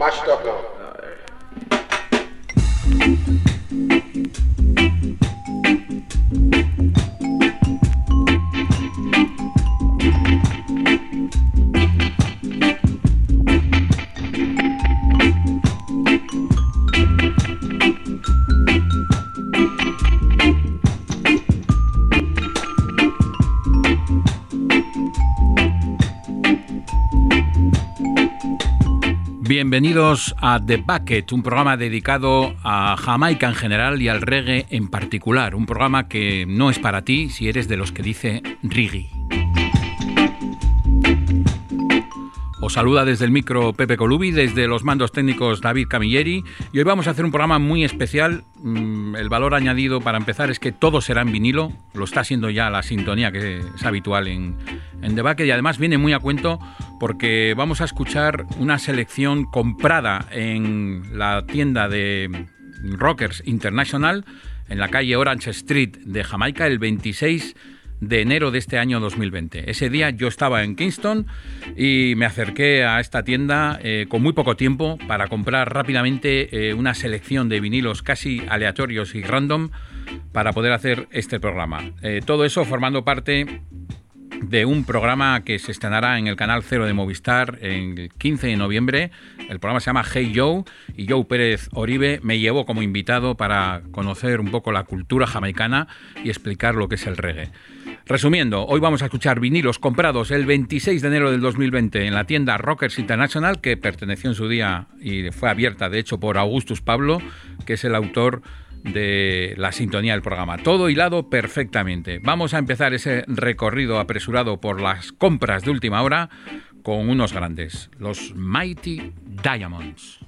Masz to Bienvenidos a The Bucket, un programa dedicado a Jamaica en general y al reggae en particular. Un programa que no es para ti si eres de los que dice reggae. Os saluda desde el micro Pepe Colubi, desde los mandos técnicos David Camilleri y hoy vamos a hacer un programa muy especial. Mm, el valor añadido para empezar es que todo será en vinilo, lo está siendo ya la sintonía que es habitual en, en The Bucket y además viene muy a cuento porque vamos a escuchar una selección comprada en la tienda de Rockers International en la calle Orange Street de Jamaica el 26 de enero de este año 2020. Ese día yo estaba en Kingston y me acerqué a esta tienda eh, con muy poco tiempo para comprar rápidamente eh, una selección de vinilos casi aleatorios y random para poder hacer este programa. Eh, todo eso formando parte de un programa que se estrenará en el canal Cero de Movistar el 15 de noviembre. El programa se llama Hey Joe y Joe Pérez Oribe me llevó como invitado para conocer un poco la cultura jamaicana y explicar lo que es el reggae. Resumiendo, hoy vamos a escuchar vinilos comprados el 26 de enero del 2020 en la tienda Rockers International, que perteneció en su día y fue abierta de hecho por Augustus Pablo, que es el autor de la sintonía del programa. Todo hilado perfectamente. Vamos a empezar ese recorrido apresurado por las compras de última hora con unos grandes, los Mighty Diamonds.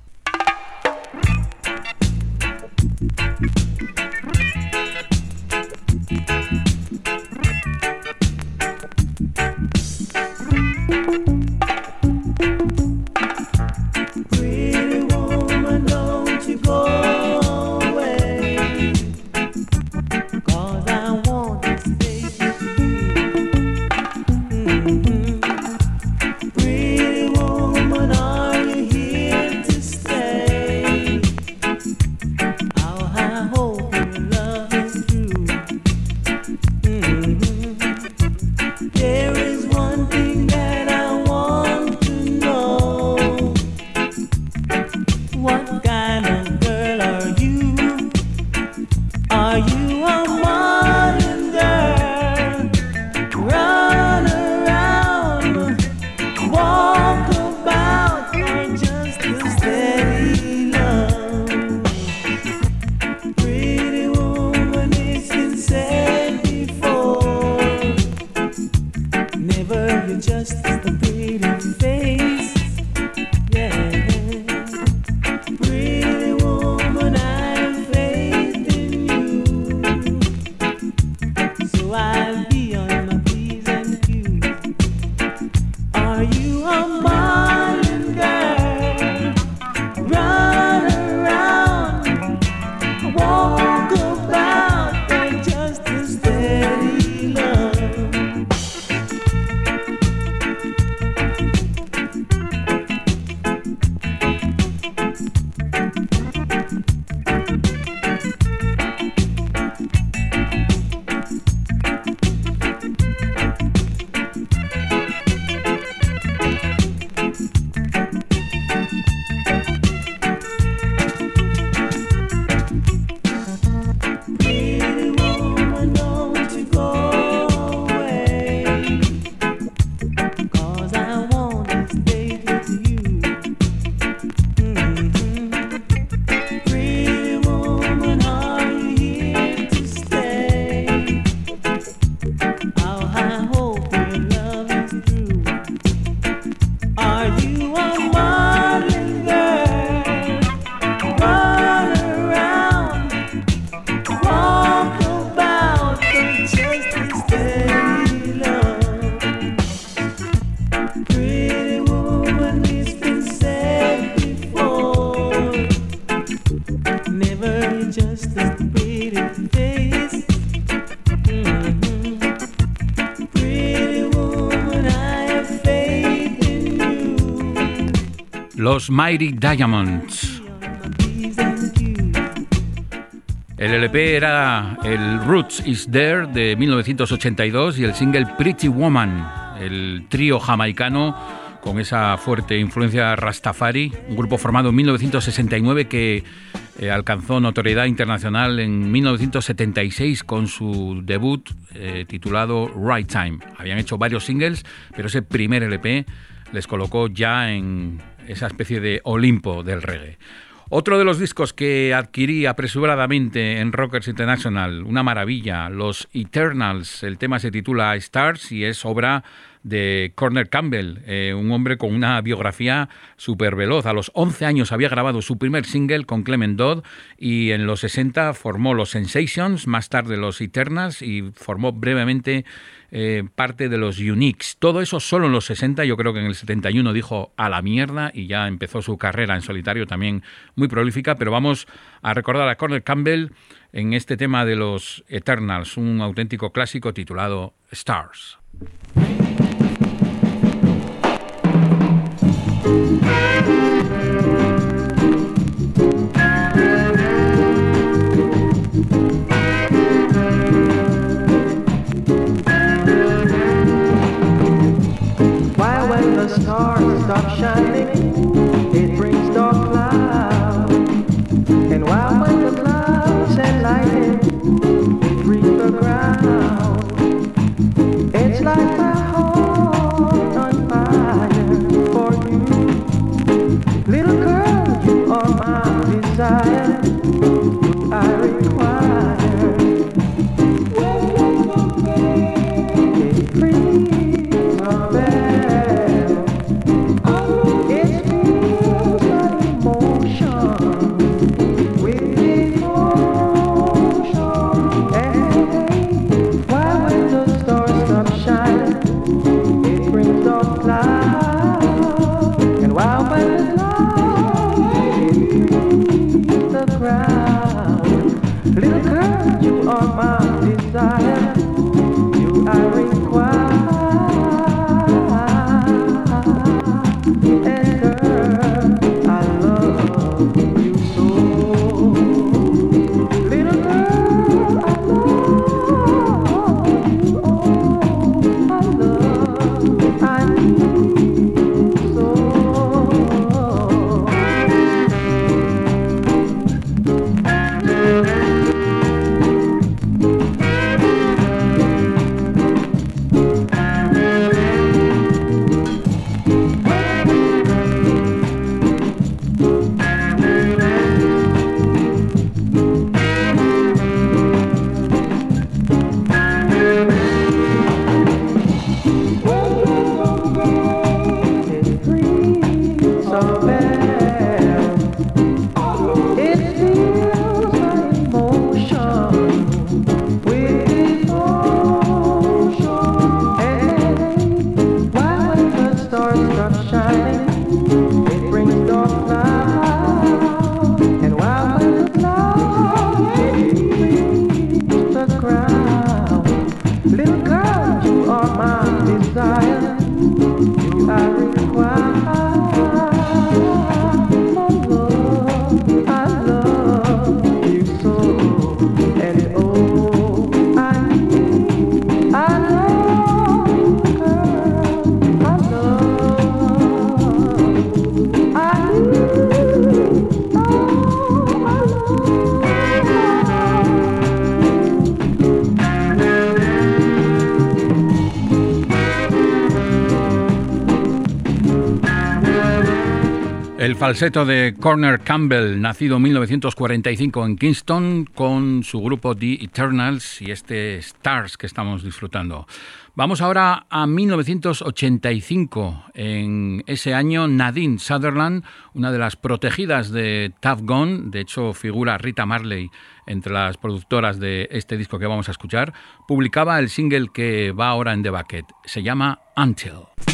Los Mighty Diamonds. El LP era el Roots Is There de 1982 y el single Pretty Woman, el trío jamaicano con esa fuerte influencia Rastafari, un grupo formado en 1969 que eh, alcanzó notoriedad internacional en 1976 con su debut eh, titulado Right Time. Habían hecho varios singles, pero ese primer LP les colocó ya en esa especie de Olimpo del reggae. Otro de los discos que adquirí apresuradamente en Rockers International, una maravilla, los Eternals, el tema se titula Stars y es obra de Corner Campbell, eh, un hombre con una biografía súper veloz. A los 11 años había grabado su primer single con Clement Dodd y en los 60 formó los Sensations, más tarde los Eternals y formó brevemente eh, parte de los Uniques. Todo eso solo en los 60, yo creo que en el 71 dijo a la mierda y ya empezó su carrera en solitario también muy prolífica, pero vamos a recordar a Corner Campbell en este tema de los Eternals, un auténtico clásico titulado Stars. Falseto de Corner Campbell, nacido en 1945 en Kingston, con su grupo The Eternals y este Stars que estamos disfrutando. Vamos ahora a 1985. En ese año, Nadine Sutherland, una de las protegidas de Tough Gone, de hecho figura Rita Marley entre las productoras de este disco que vamos a escuchar, publicaba el single que va ahora en The Bucket. Se llama Until.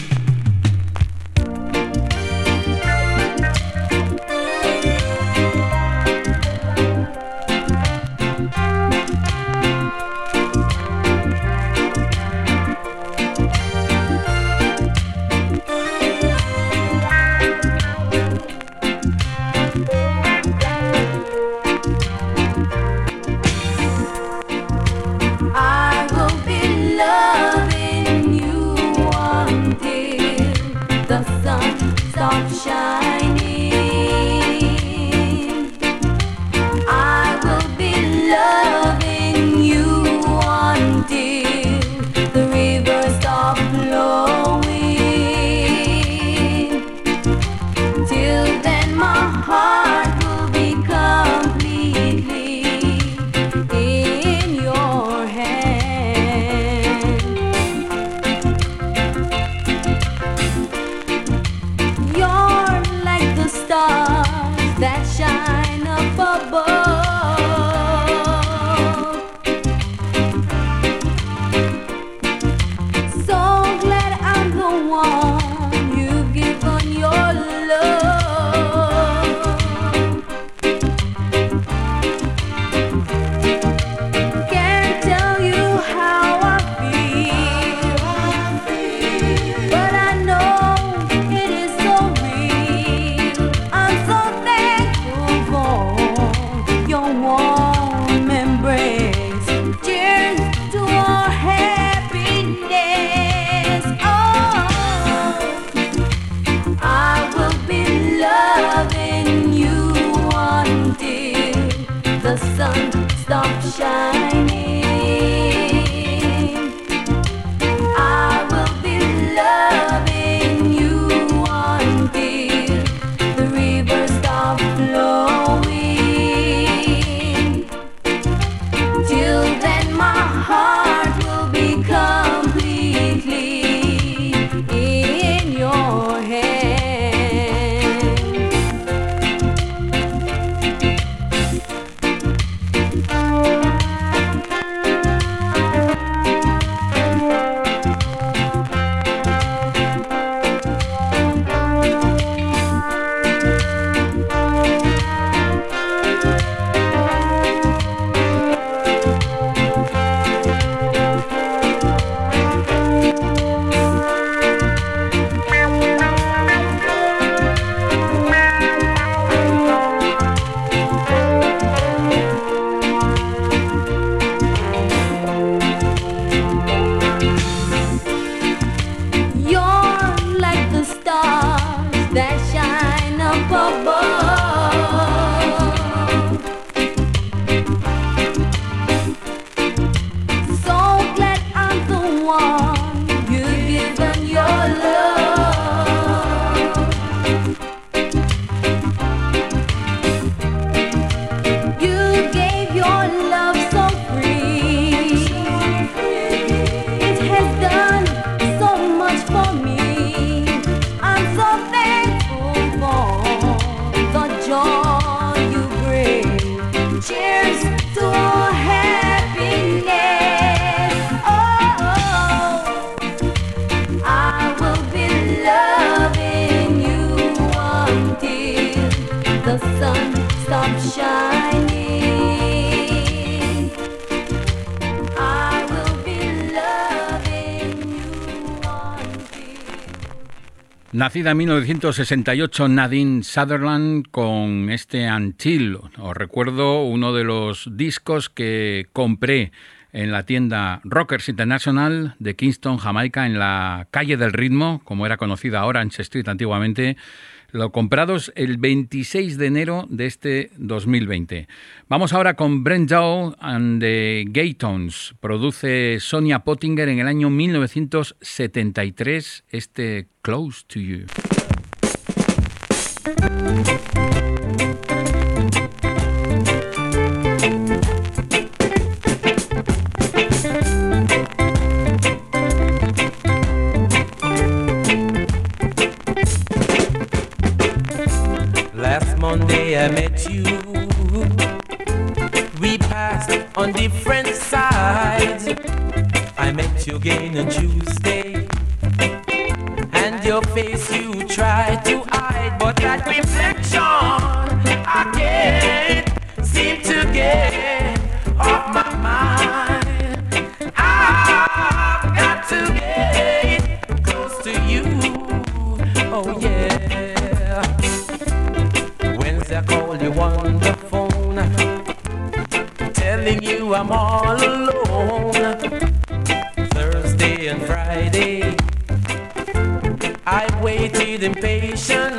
Nacida en 1968, Nadine Sutherland con este Until. Os recuerdo uno de los discos que compré en la tienda Rockers International de Kingston, Jamaica, en la calle del ritmo, como era conocida Orange Street antiguamente lo comprados el 26 de enero de este 2020. Vamos ahora con Brent Joe and the Gaytons. Produce Sonia Pottinger en el año 1973 este Close to You. I met you. We passed on different sides. I met you again on Tuesday. And your face you tried to hide, but that reflection telling you I'm all alone. Thursday and Friday, I waited impatiently.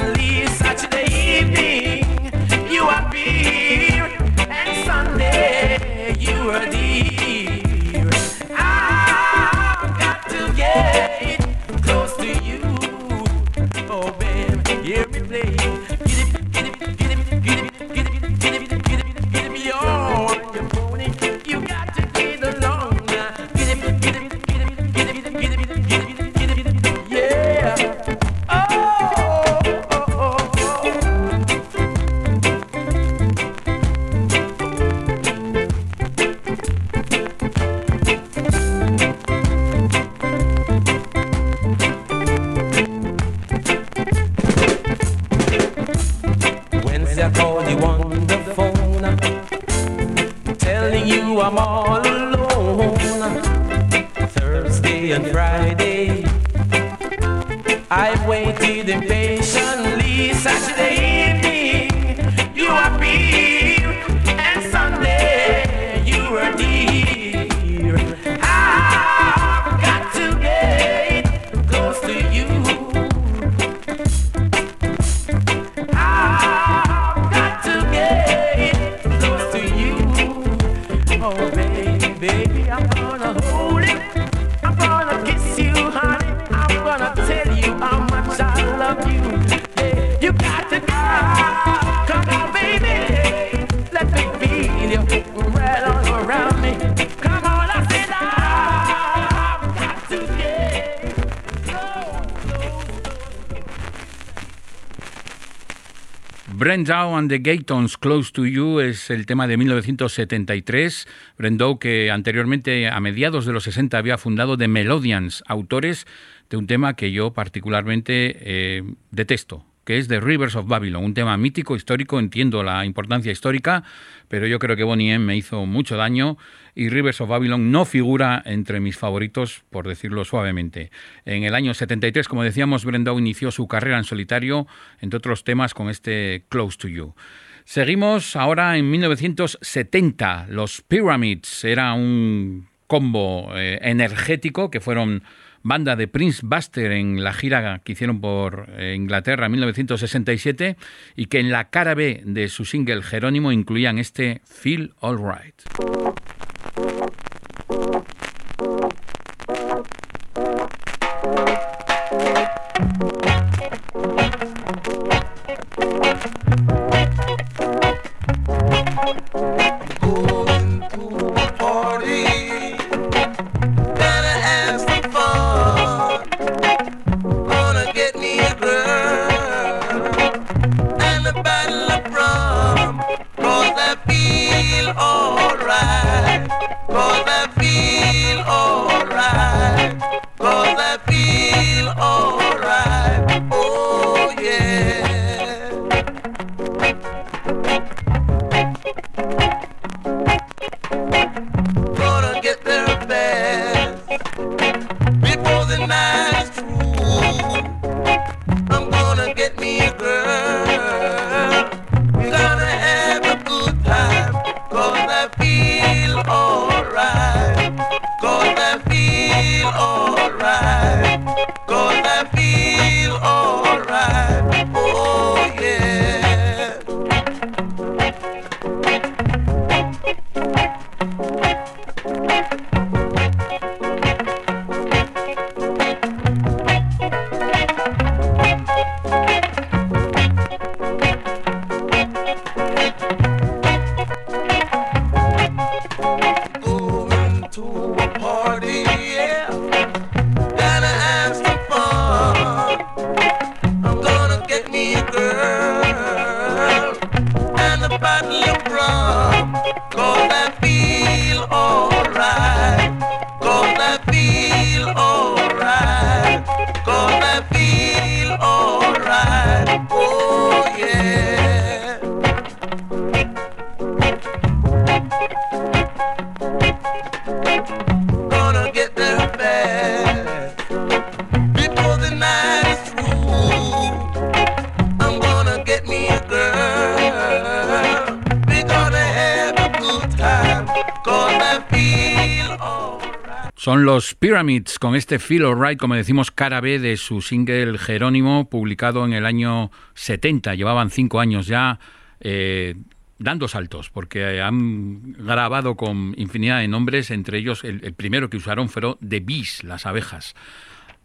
Brendau and the Gatons, Close to You, es el tema de 1973. Brendau, que anteriormente, a mediados de los 60, había fundado The Melodians, autores de un tema que yo particularmente eh, detesto, que es The Rivers of Babylon, un tema mítico, histórico, entiendo la importancia histórica, pero yo creo que Bonnie M me hizo mucho daño y Rivers of Babylon no figura entre mis favoritos, por decirlo suavemente. En el año 73, como decíamos, Brendau inició su carrera en solitario, entre otros temas, con este Close to You. Seguimos ahora en 1970. Los Pyramids era un combo eh, energético que fueron banda de Prince Buster en la gira que hicieron por Inglaterra en 1967 y que en la cara B de su single Jerónimo incluían este Feel Alright. Pyramids con este Feel Alright, como decimos, cara B de su single Jerónimo, publicado en el año 70. Llevaban cinco años ya eh, dando saltos, porque han grabado con infinidad de nombres, entre ellos el, el primero que usaron fueron The Bees, las abejas.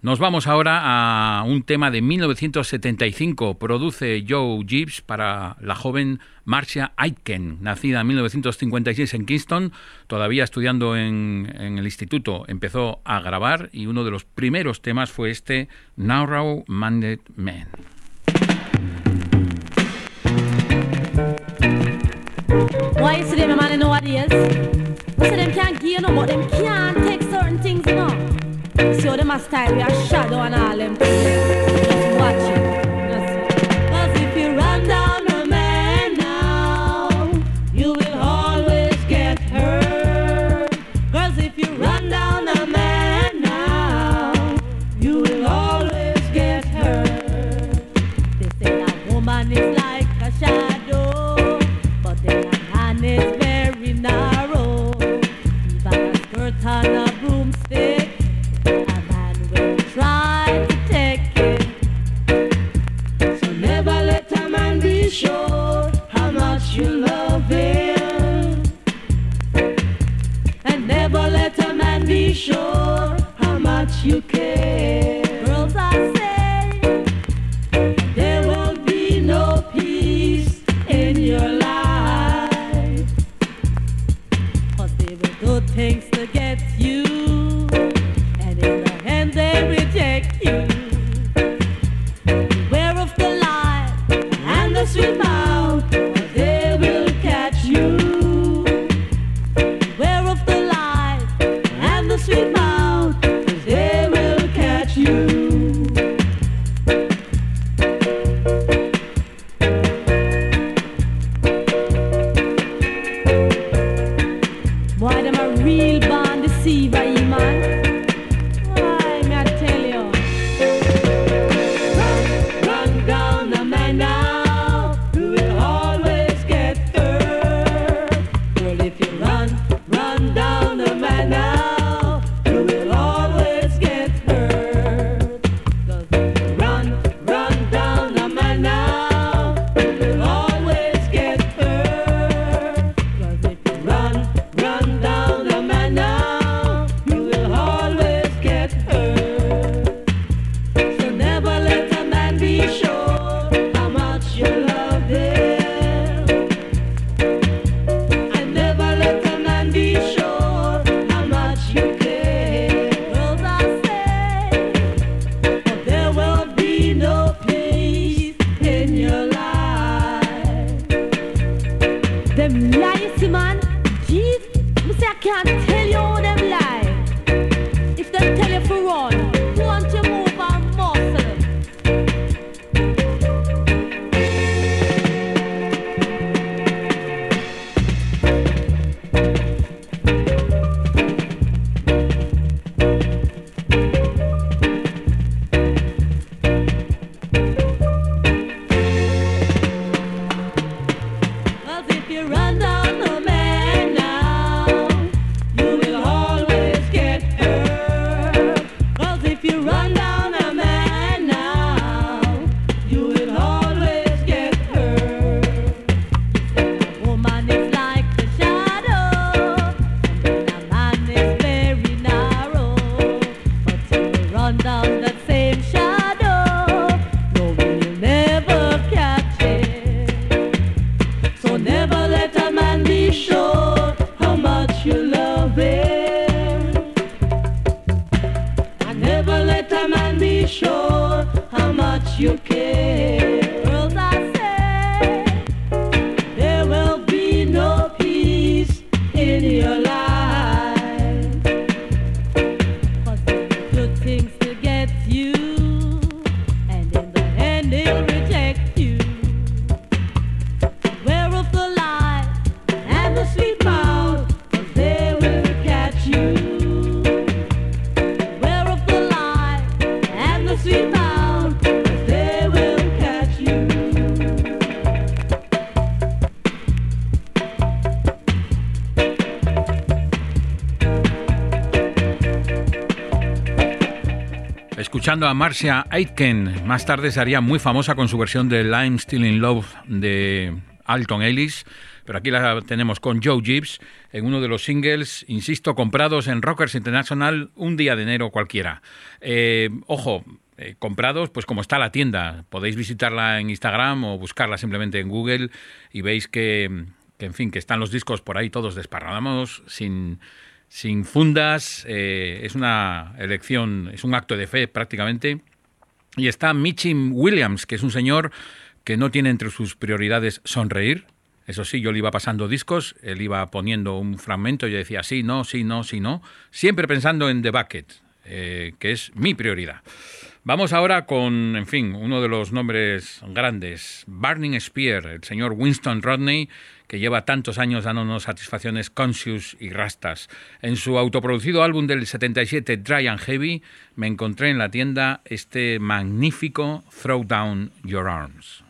Nos vamos ahora a un tema de 1975. Produce Joe Gibbs para la joven Marcia Aitken, nacida en 1956 en Kingston, todavía estudiando en, el instituto. Empezó a grabar y uno de los primeros temas fue este Narrow Minded Man. No. So them a style we a shadow and all them things. You care. A Marcia Aitken, más tarde se haría muy famosa con su versión de I'm Still in Love de Alton Ellis, pero aquí la tenemos con Joe Gibbs en uno de los singles, insisto, comprados en Rockers International un día de enero cualquiera. Eh, ojo, eh, comprados, pues como está la tienda, podéis visitarla en Instagram o buscarla simplemente en Google y veis que, que en fin, que están los discos por ahí todos desparramados, sin sin fundas, eh, es una elección, es un acto de fe prácticamente. Y está Mitchim Williams, que es un señor que no tiene entre sus prioridades sonreír. Eso sí, yo le iba pasando discos, él iba poniendo un fragmento y yo decía sí, no, sí, no, sí, no, siempre pensando en The Bucket, eh, que es mi prioridad. Vamos ahora con, en fin, uno de los nombres grandes, Burning Spear, el señor Winston Rodney, que lleva tantos años dándonos satisfacciones conscious y rastas. En su autoproducido álbum del 77, Dry and Heavy, me encontré en la tienda este magnífico Throw Down Your Arms.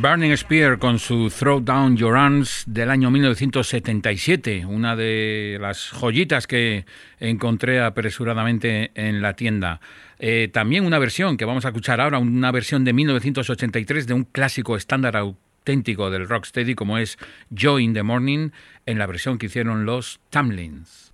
Burning Spear con su Throw Down Your Arms del año 1977, una de las joyitas que encontré apresuradamente en la tienda. Eh, también una versión que vamos a escuchar ahora, una versión de 1983 de un clásico estándar auténtico del rocksteady como es Joy in the Morning, en la versión que hicieron los Tamlins.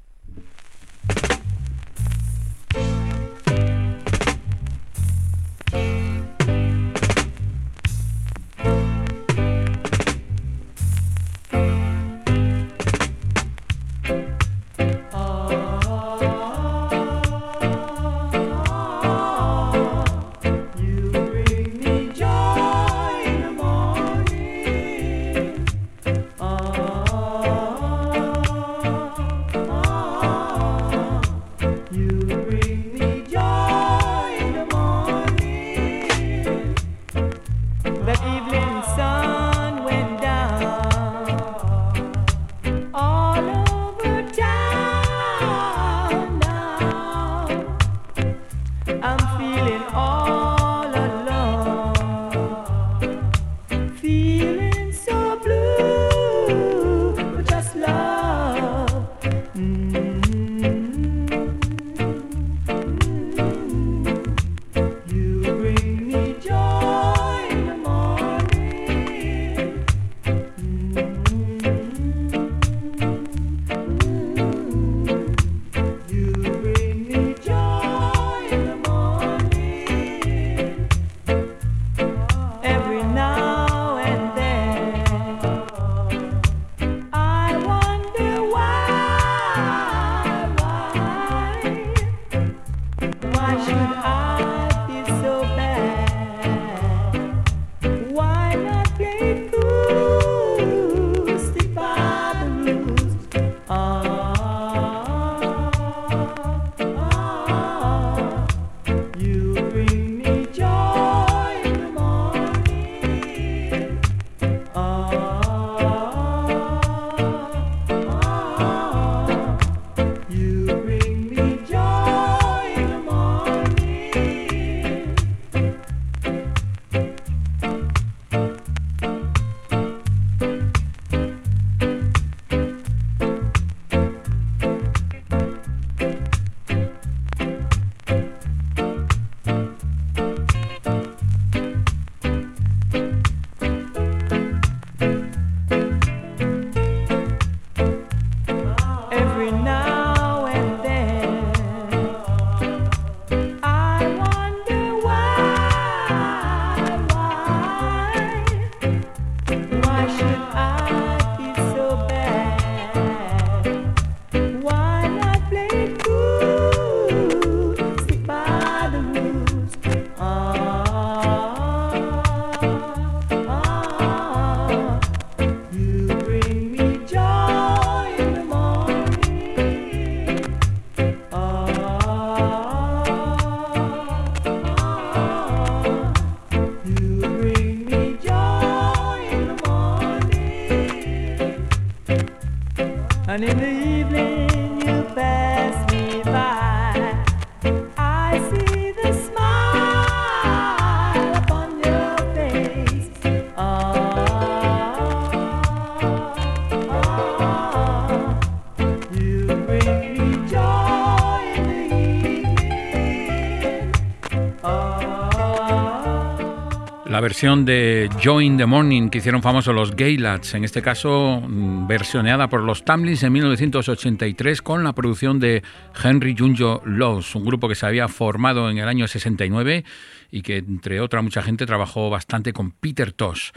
Versión de Join the Morning que hicieron famosos los Gaylats, en este caso mm, versioneada por los Tamlins en 1983 con la producción de Henry Junjo Laws, un grupo que se había formado en el año 69 y que entre otra mucha gente trabajó bastante con Peter Tosh.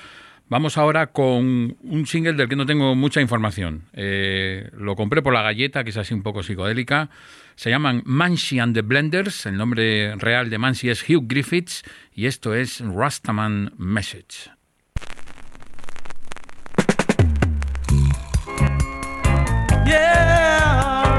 Vamos ahora con un single del que no tengo mucha información. Eh, lo compré por la galleta, que es así un poco psicodélica. Se llaman Mansi and the Blenders. El nombre real de Mansi es Hugh Griffiths y esto es Rastaman Message. Yeah,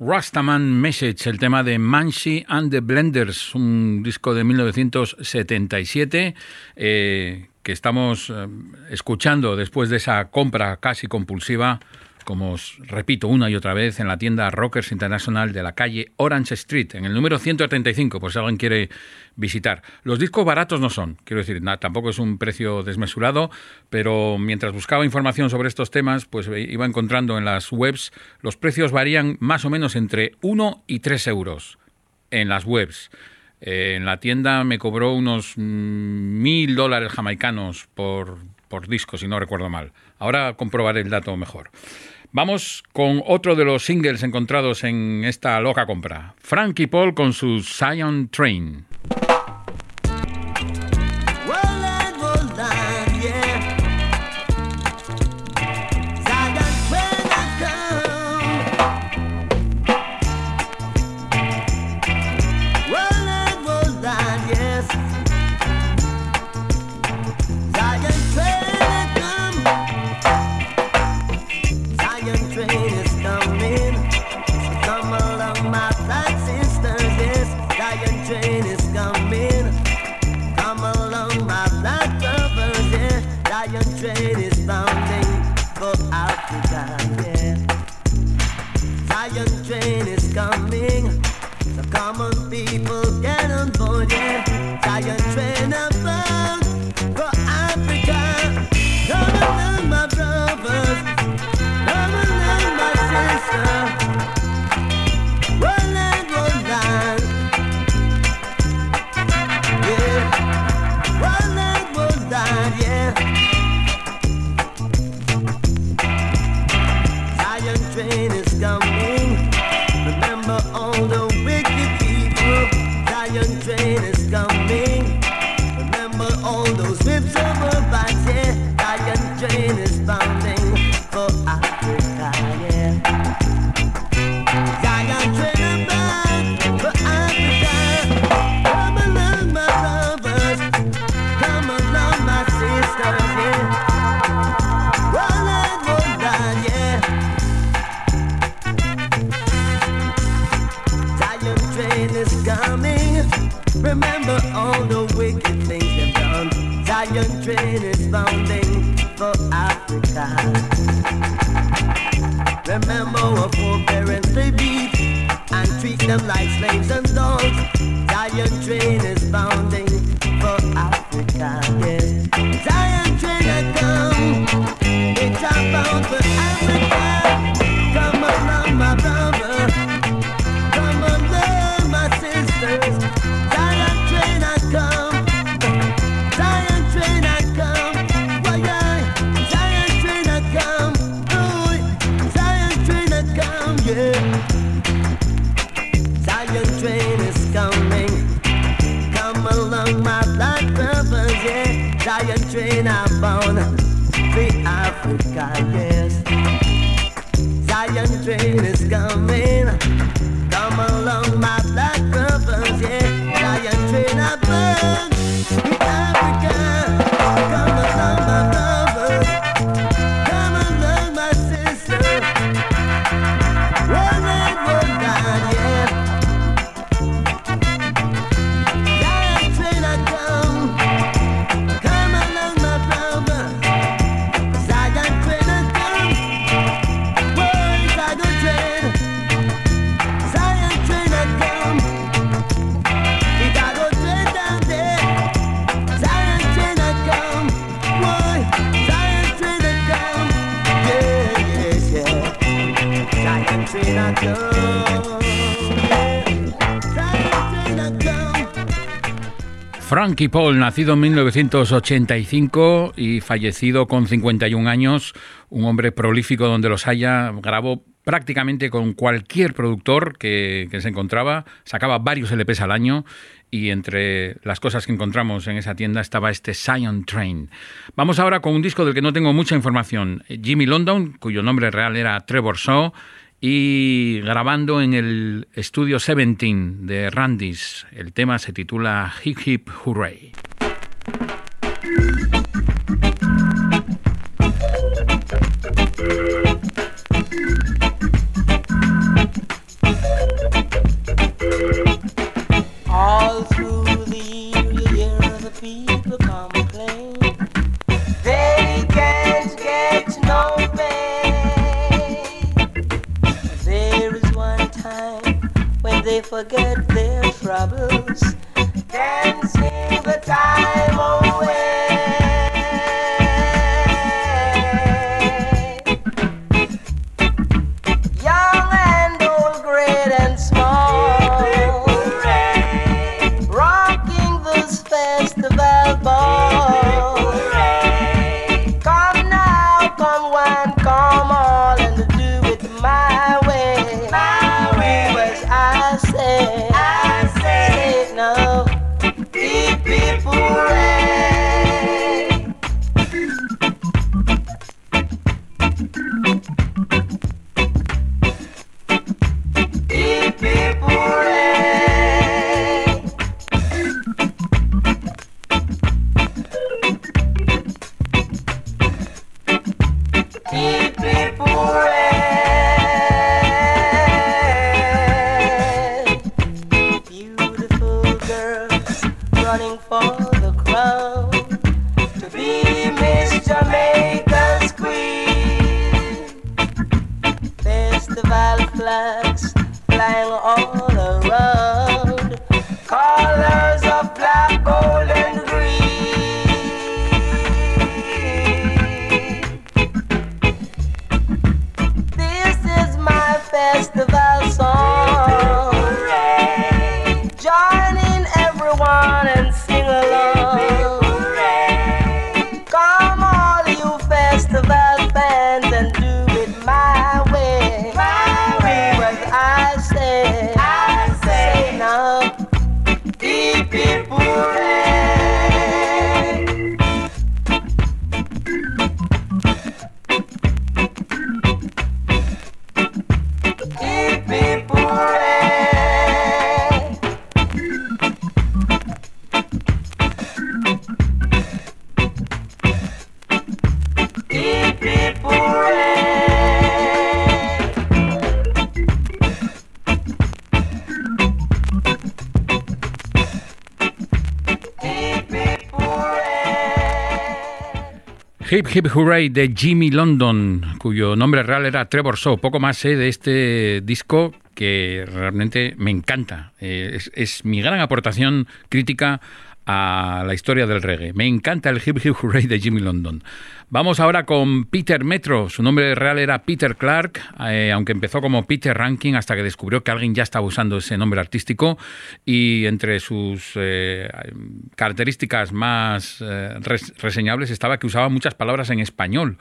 Rastaman Message, el tema de Mansi and the Blenders, un disco de 1977 eh, que estamos eh, escuchando después de esa compra casi compulsiva, como os repito una y otra vez, en la tienda Rockers International de la calle Orange Street, en el número 135, por si alguien quiere visitar. Los discos baratos no son, quiero decir, tampoco es un precio desmesurado, pero mientras buscaba información sobre estos temas, pues eh, iba encontrando en las webs, los precios varían más o menos entre 1 y 3 euros en las webs. Eh, en la tienda me cobró unos mm, mil dólares jamaicanos por, por disco, si no recuerdo mal. Ahora comprobaré el dato mejor. Vamos con otro de los singles encontrados en esta loca compra. Frankie Paul con su Zion Train. Africa, yes. Zion train is Funky Paul, nacido en 1985 y fallecido con 51 años, un hombre prolífico donde los haya, grabó prácticamente con cualquier productor que, que, se encontraba, sacaba varios LPs al año y entre las cosas que encontramos en esa tienda estaba este Scion Train. Vamos ahora con un disco del que no tengo mucha información, Jimmy London, cuyo nombre real era Trevor Shaw, y grabando en el estudio 17 de Randy's. El tema se titula Hip Hip Hooray. Hip Hip Hooray de Jimmy London, cuyo nombre real era Trevor Shaw. Poco más sé de este disco que realmente me encanta. Eh, es mi gran aportación crítica a la historia del reggae. Me encanta el Hip Hip Hooray de Jimmy London. Vamos ahora con Peter Metro. Su nombre real era Peter Clark, eh, aunque empezó como Peter Ranking hasta que descubrió que alguien ya estaba usando ese nombre artístico y entre sus eh, características más eh, res- reseñables estaba que usaba muchas palabras en español,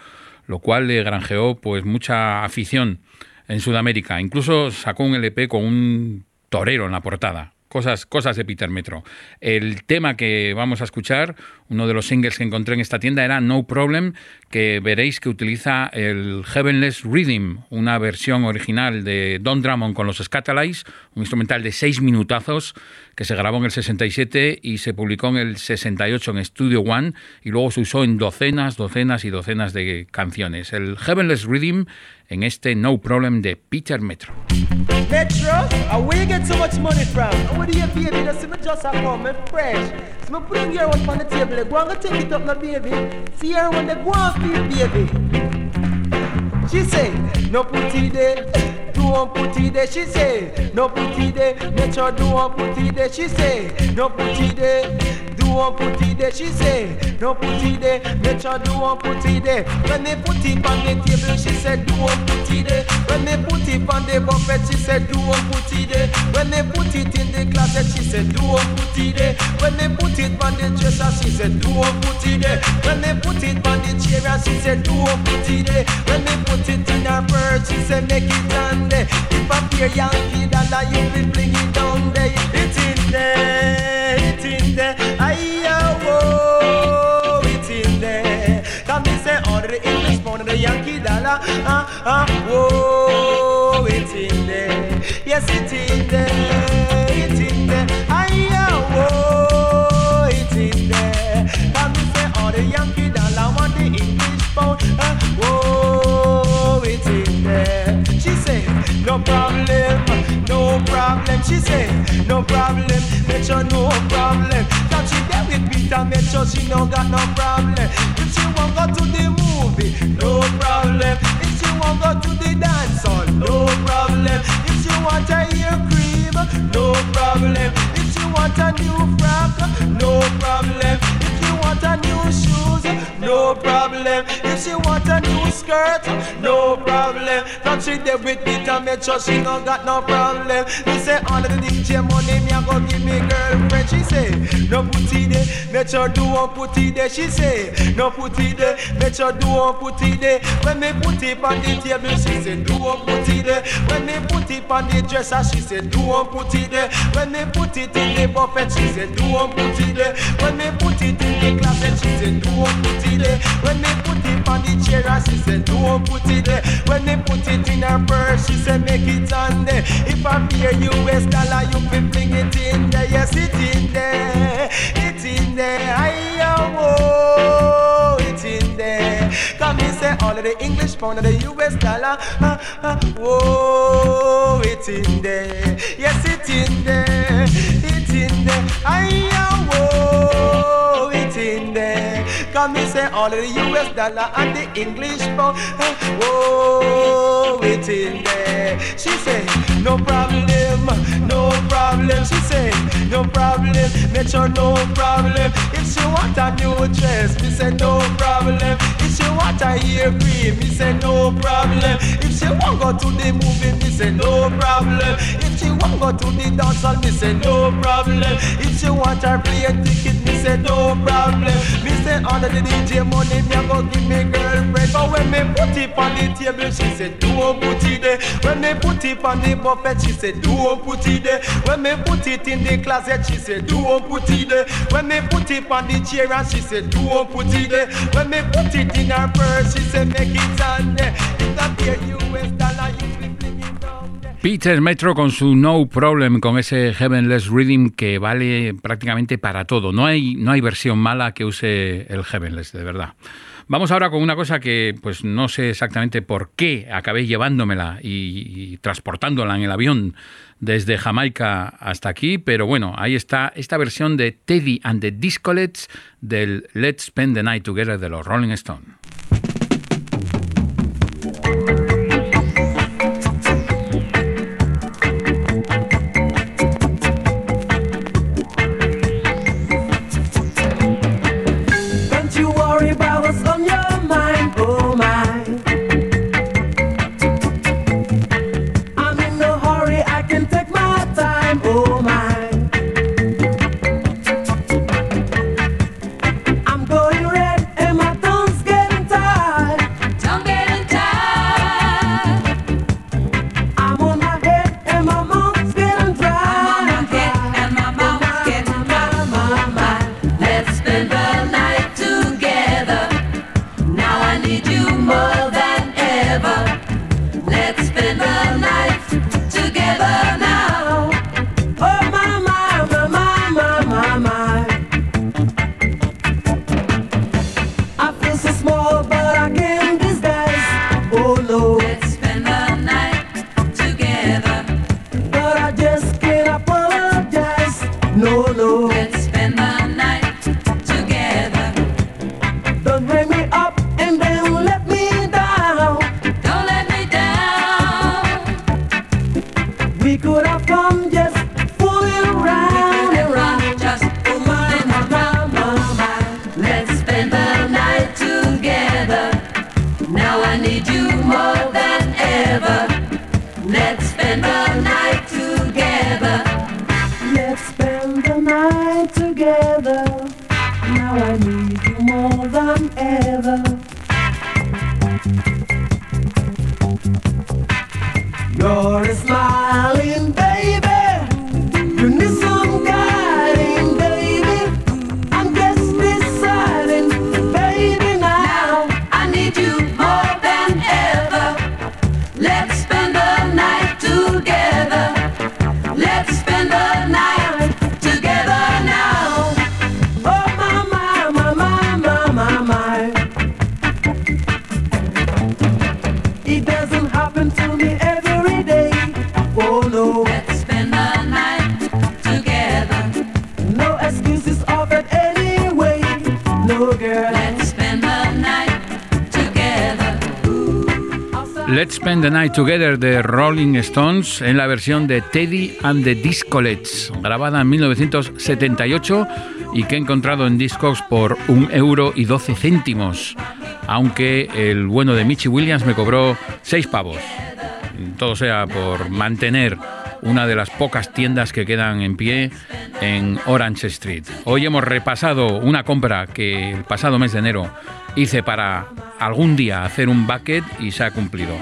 lo cual le granjeó pues mucha afición en Sudamérica. Incluso sacó un LP con un torero en la portada. Cosas, cosas de Peter Metro. El tema que vamos a escuchar, uno de los singles que encontré en esta tienda era No Problem, que veréis que utiliza el Heavenless Rhythm, una versión original de Don Drummond con los Scatalites, un instrumental de seis minutazos que se grabó en el 67 y se publicó en el 68 en Studio One y luego se usó en docenas, docenas y docenas de canciones. El Heavenless Rhythm en este No Problem de Peter Metro. Metro, get so much money from? Do you? Just a come, me fresh. Me bring your one on the table, go and go take it up, no baby. See her when they go and feed baby. She say, no put it there, don't put it there. She say, no put it there, Metro don't put it there. She say, no put it there. Don't put it there, she say. No put it there, Metro don't put it there. When they put it on the table, she said, don't put it there. When they put it on the buffet, she said, don't put it there. When they put it in the closet, she said, don't put it there. When they put it on the dresser, she said, don't put it there. When they put it on the chair, she said, don't put it there. When they put it in her purse, she said, make it on there. If I fear Yankee dollar, you will bring it down there. It's in there, Dollar. Ah, ah, whoa, it's in there. Yes, it's in there, no problem, no problem. She say, no problem, make sure no problem. Now she there with Peter, make sure she no got no problem. If she want go to the movie, no problem. If she want go to the dance hall, no problem. If she want a ear cream, no problem. If she want a new frock, no problem. If she want a new shoes, no problem. If she want a new skirt, no problem. Now she there with Peter, make sure she no got no problem. Me say all of the DJ money, me a go give me girlfriend. She say no put it there, make sure do one put it there. She say no put it there, make sure do one put it there. When me put it on the table, she say do one put it there. When me put it on the dresser, she say do one put it there. When me put it in the buffet, she say do one put it there. When me put it in the closet, she say do one put it there. When me put it on the chair, she said, do one put it there. When me put it in her purse, she said, make it on there. If I you US dollar, you can bring it in there. Yes, it in there. It's in there. Aye, oh, it's in there. Come me say all of the English pound and the US dollar. Ah, ah, whoa, it's in there. Yes, it's in there. It's in there. Aye, me say all of the US dollar and the English pound. Whoa, it's in there. She say no problem, no problem. She say no problem. Make sure no problem. If she want a new dress, me say no problem. If she want a ear cream, me say no problem. If she want go to the movie, me say no problem. If she want go to the dance hall, me say no problem. If she want her plane ticket, me say no problem. Me say under the DJ money, me a go give me girlfriend. But when me put it on the table, she said don't put it there. When me put it on the buffet, she said don't put it there. When me put it in the closet, she said don't put it there. When me put it on the chair, and she said don't put it there. When me put it in her. Peter Metro con su No Problem, con ese Heavenless Rhythm que vale prácticamente para todo. No hay, no hay versión mala que use el Heavenless, de verdad. Vamos ahora con una cosa que pues no sé exactamente por qué acabé llevándomela y, y transportándola en el avión desde Jamaica hasta aquí, pero bueno, ahí está esta versión de Teddy and the Discolets del Let's Spend the Night Together de los Rolling Stones. Together de Rolling Stones en la versión de Teddy and the Discolets, grabada en 1978 y que he encontrado en Discogs por un euro y 12 céntimos, aunque el bueno de Michi Williams me cobró 6 pavos. Todo sea por mantener una de las pocas tiendas que quedan en pie en Orange Street. Hoy hemos repasado una compra que el pasado mes de enero hice para algún día hacer un bucket y se ha cumplido.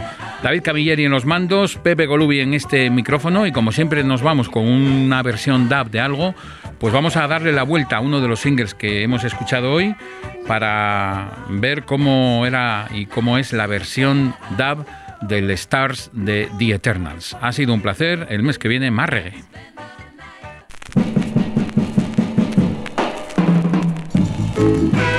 David Camilleri en los mandos, Pepe Golubi en este micrófono y como siempre nos vamos con una versión dub de algo, pues vamos a darle la vuelta a uno de los singles que hemos escuchado hoy para ver cómo era y cómo es la versión dub del Stars de The Eternals. Ha sido un placer, el mes que viene más reggae. Why